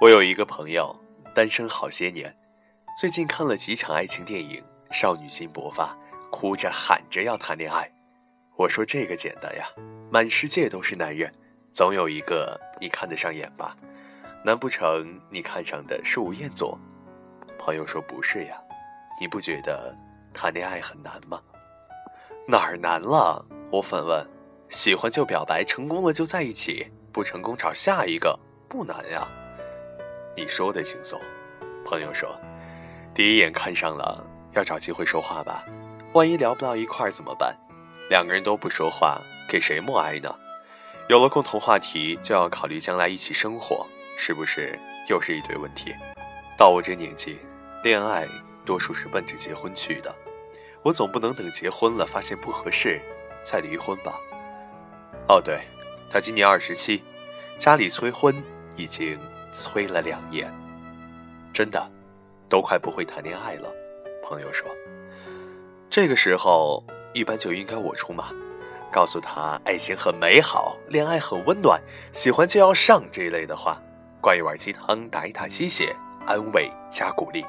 我有一个朋友，单身好些年，最近看了几场爱情电影，少女心勃发，哭着喊着要谈恋爱。我说这个简单呀，满世界都是男人，总有一个你看得上眼吧？难不成你看上的是吴彦祖？朋友说不是呀，你不觉得谈恋爱很难吗？哪儿难了？我反问。喜欢就表白，成功了就在一起，不成功找下一个，不难呀。你说的轻松，朋友说，第一眼看上了，要找机会说话吧，万一聊不到一块儿怎么办？两个人都不说话，给谁默哀呢？有了共同话题，就要考虑将来一起生活，是不是又是一堆问题？到我这年纪，恋爱多数是奔着结婚去的，我总不能等结婚了发现不合适，再离婚吧？哦，对，他今年二十七，家里催婚已经。催了两年，真的，都快不会谈恋爱了。朋友说，这个时候一般就应该我出马，告诉他爱情很美好，恋爱很温暖，喜欢就要上这一类的话，灌一碗鸡汤，打一打鸡血，安慰加鼓励。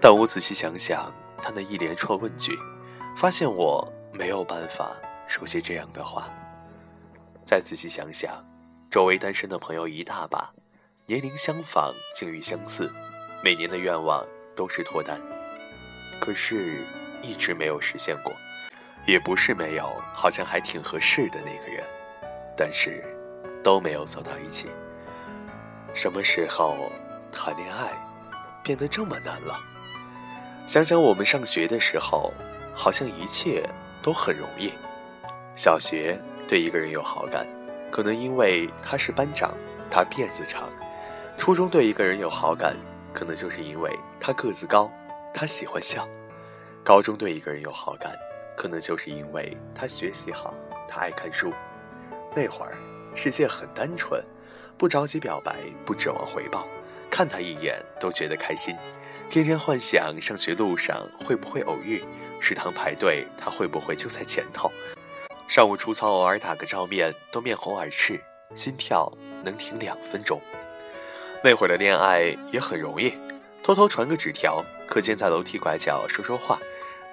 但我仔细想想他那一连串问句，发现我没有办法说些这样的话。再仔细想想。周围单身的朋友一大把，年龄相仿，境遇相似，每年的愿望都是脱单，可是一直没有实现过。也不是没有，好像还挺合适的那个人，但是都没有走到一起。什么时候谈恋爱变得这么难了？想想我们上学的时候，好像一切都很容易。小学对一个人有好感。可能因为他是班长，他辫子长；初中对一个人有好感，可能就是因为他个子高，他喜欢笑；高中对一个人有好感，可能就是因为他学习好，他爱看书。那会儿世界很单纯，不着急表白，不指望回报，看他一眼都觉得开心，天天幻想上学路上会不会偶遇，食堂排队他会不会就在前头。上午出操，偶尔打个照面，都面红耳赤，心跳能停两分钟。那会儿的恋爱也很容易，偷偷传个纸条，课间在楼梯拐角说说话，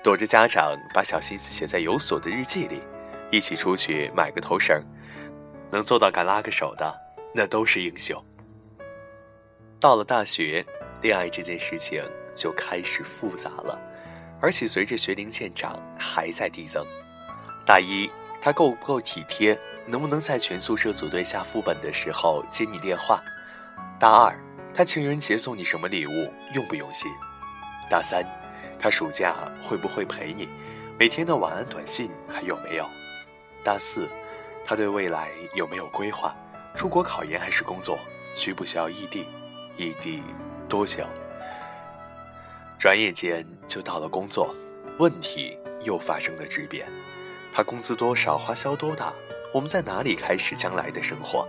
躲着家长把小心思写在有锁的日记里，一起出去买个头绳，能做到敢拉个手的，那都是英雄。到了大学，恋爱这件事情就开始复杂了，而且随着学龄渐长，还在递增。大一。他够不够体贴？能不能在全宿舍组队下副本的时候接你电话？大二，他情人节送你什么礼物？用不用心？大三，他暑假会不会陪你？每天的晚安短信还有没有？大四，他对未来有没有规划？出国考研还是工作？需不需要异地？异地多久？转眼间就到了工作，问题又发生了质变。他工资多少？花销多大？我们在哪里开始将来的生活？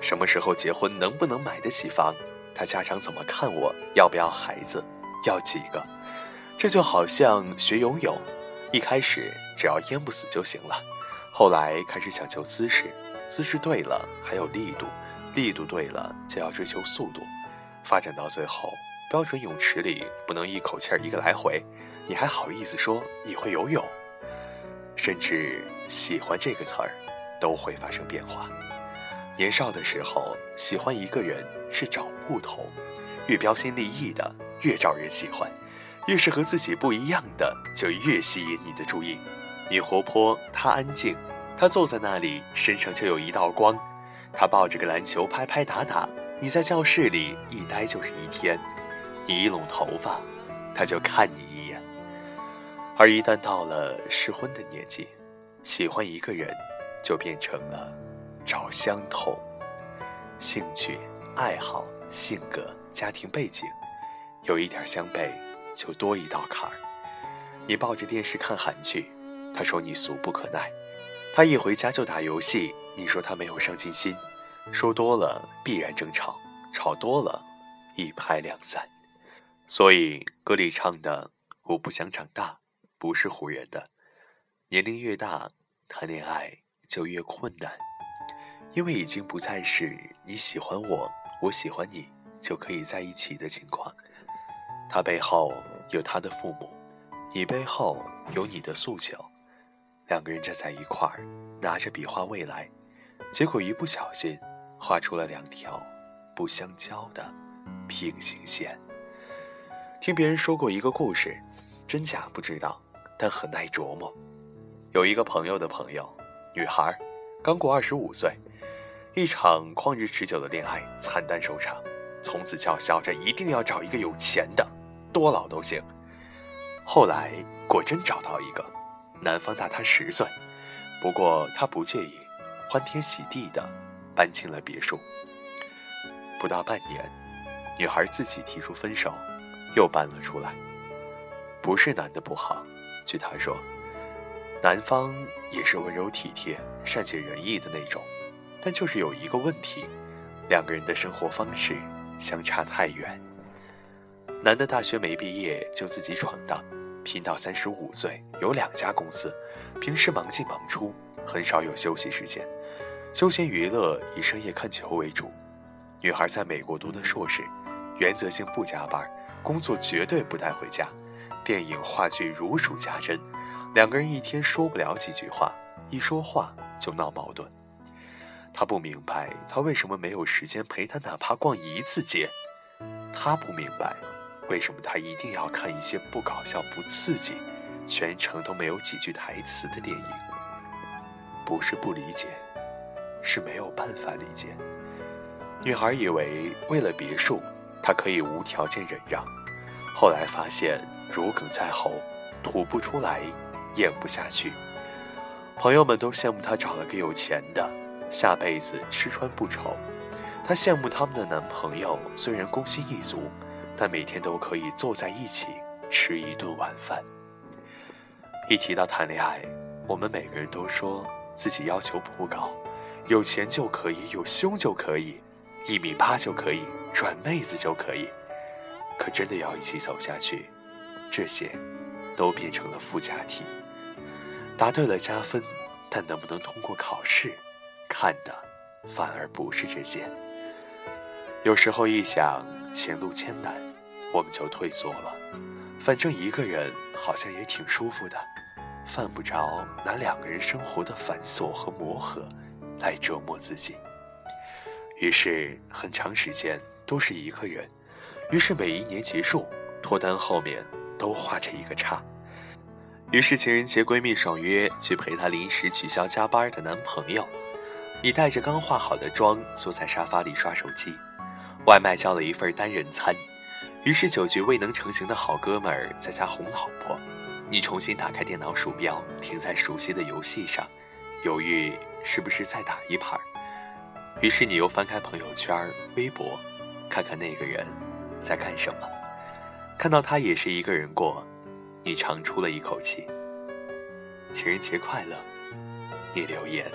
什么时候结婚？能不能买得起房？他家长怎么看我？要不要孩子？要几个？这就好像学游泳，一开始只要淹不死就行了，后来开始讲究姿势，姿势对了还有力度，力度对了就要追求速度，发展到最后，标准泳池里不能一口气儿一个来回，你还好意思说你会游泳？甚至喜欢这个词儿，都会发生变化。年少的时候，喜欢一个人是找不同，越标新立异的越招人喜欢，越是和自己不一样的就越吸引你的注意。你活泼，他安静，他坐在那里身上就有一道光。他抱着个篮球拍拍打打，你在教室里一待就是一天。你一拢头发，他就看你一眼。而一旦到了适婚的年纪，喜欢一个人，就变成了找相同，兴趣、爱好、性格、家庭背景，有一点相悖，就多一道坎儿。你抱着电视看韩剧，他说你俗不可耐；他一回家就打游戏，你说他没有上进心。说多了必然争吵，吵多了一拍两散。所以歌里唱的“我不想长大”。不是唬人的，年龄越大，谈恋爱就越困难，因为已经不再是你喜欢我，我喜欢你就可以在一起的情况。他背后有他的父母，你背后有你的诉求，两个人站在一块儿，拿着笔画未来，结果一不小心画出了两条不相交的平行线。听别人说过一个故事，真假不知道，但很耐琢磨。有一个朋友的朋友，女孩，刚过二十五岁，一场旷日持久的恋爱惨淡收场，从此叫嚣着一定要找一个有钱的，多老都行。后来果真找到一个，男方大她十岁，不过她不介意，欢天喜地的搬进了别墅。不到半年，女孩自己提出分手。又搬了出来，不是男的不好，据他说，男方也是温柔体贴、善解人意的那种，但就是有一个问题，两个人的生活方式相差太远。男的大学没毕业就自己闯荡，拼到三十五岁有两家公司，平时忙进忙出，很少有休息时间，休闲娱乐以深夜看球为主。女孩在美国读的硕士，原则性不加班。工作绝对不带回家，电影话剧如数家珍，两个人一天说不了几句话，一说话就闹矛盾。他不明白他为什么没有时间陪他，哪怕逛一次街。他不明白为什么他一定要看一些不搞笑、不刺激、全程都没有几句台词的电影。不是不理解，是没有办法理解。女孩以为为了别墅。他可以无条件忍让，后来发现如鲠在喉，吐不出来，咽不下去。朋友们都羡慕她找了个有钱的，下辈子吃穿不愁。她羡慕他们的男朋友，虽然工薪一族，但每天都可以坐在一起吃一顿晚饭。一提到谈恋爱，我们每个人都说自己要求不高，有钱就可以，有胸就可以，一米八就可以。软妹子就可以，可真的要一起走下去，这些都变成了附加题。答对了加分，但能不能通过考试，看的反而不是这些。有时候一想前路艰难，我们就退缩了。反正一个人好像也挺舒服的，犯不着拿两个人生活的繁琐和磨合来折磨自己。于是很长时间。都是一个人，于是每一年结束，脱单后面都画着一个叉。于是情人节闺蜜爽约去陪她临时取消加班的男朋友，你带着刚化好的妆坐在沙发里刷手机，外卖叫了一份单人餐。于是酒局未能成行的好哥们儿在家哄老婆，你重新打开电脑鼠标，停在熟悉的游戏上，犹豫是不是再打一盘。于是你又翻开朋友圈、微博。看看那个人在干什么，看到他也是一个人过，你长出了一口气。情人节快乐，你留言。